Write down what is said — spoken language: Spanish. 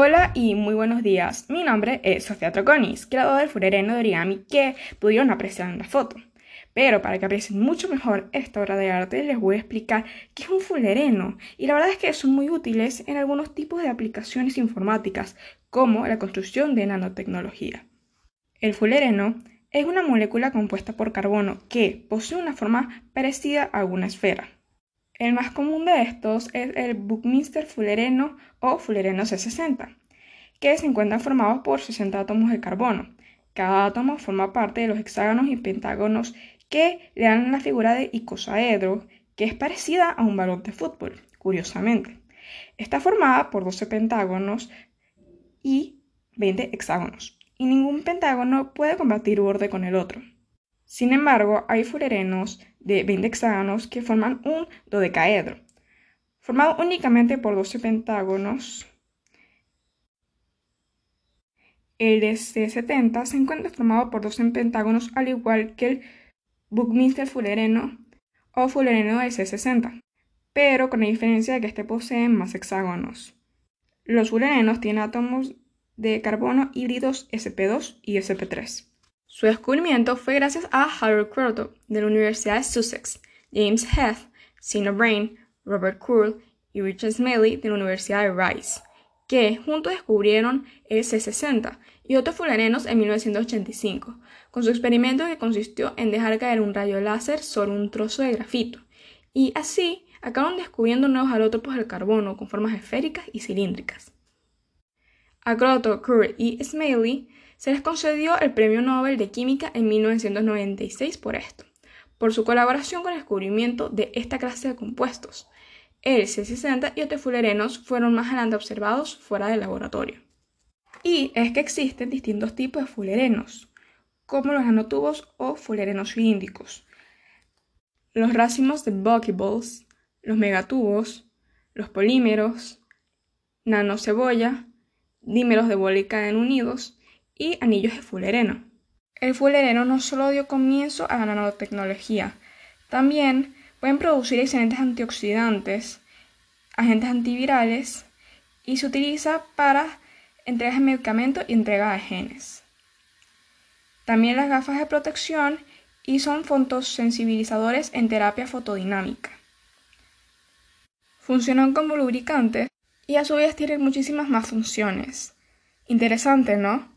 Hola y muy buenos días. Mi nombre es Sofía Troconis, creadora del furereno de origami que pudieron apreciar en la foto. Pero para que aprecien mucho mejor esta obra de arte, les voy a explicar qué es un fulereno. Y la verdad es que son muy útiles en algunos tipos de aplicaciones informáticas, como la construcción de nanotecnología. El fulereno es una molécula compuesta por carbono que posee una forma parecida a una esfera. El más común de estos es el Buckminster fullereno o fullereno C60, que se encuentran formados por 60 átomos de carbono. Cada átomo forma parte de los hexágonos y pentágonos que le dan la figura de icosaedro, que es parecida a un balón de fútbol, curiosamente. Está formada por 12 pentágonos y 20 hexágonos, y ningún pentágono puede combatir borde con el otro. Sin embargo, hay fullerenos de 20 hexágonos que forman un dodecaedro, formado únicamente por 12 pentágonos. El de C70 se encuentra formado por 12 pentágonos, al igual que el Buckminster fullereno o fullereno de C60, pero con la diferencia de que este posee más hexágonos. Los fullerenos tienen átomos de carbono híbridos sp2 y sp3. Su descubrimiento fue gracias a Harold Croto de la Universidad de Sussex, James Heath, Sina Brain, Robert Curl y Richard Smalley de la Universidad de Rice, que juntos descubrieron el C60 y otros fullerenos en 1985, con su experimento que consistió en dejar caer un rayo láser sobre un trozo de grafito, y así acabaron descubriendo nuevos alótropos del carbono con formas esféricas y cilíndricas. A Curl y Smalley se les concedió el Premio Nobel de Química en 1996 por esto, por su colaboración con el descubrimiento de esta clase de compuestos. El C60 y otros fullerenos fueron más adelante observados fuera del laboratorio. Y es que existen distintos tipos de fullerenos, como los nanotubos o fullerenos cilíndricos, los racimos de buckyballs, los megatubos, los polímeros, nanocebolla, dímeros de bólica en unidos, y anillos de fullereno. El fullereno no solo dio comienzo a la nanotecnología, también pueden producir excelentes antioxidantes, agentes antivirales y se utiliza para entregas de medicamentos y entrega de genes. También las gafas de protección y son fotosensibilizadores en terapia fotodinámica. Funcionan como lubricantes y a su vez tienen muchísimas más funciones. Interesante, ¿no?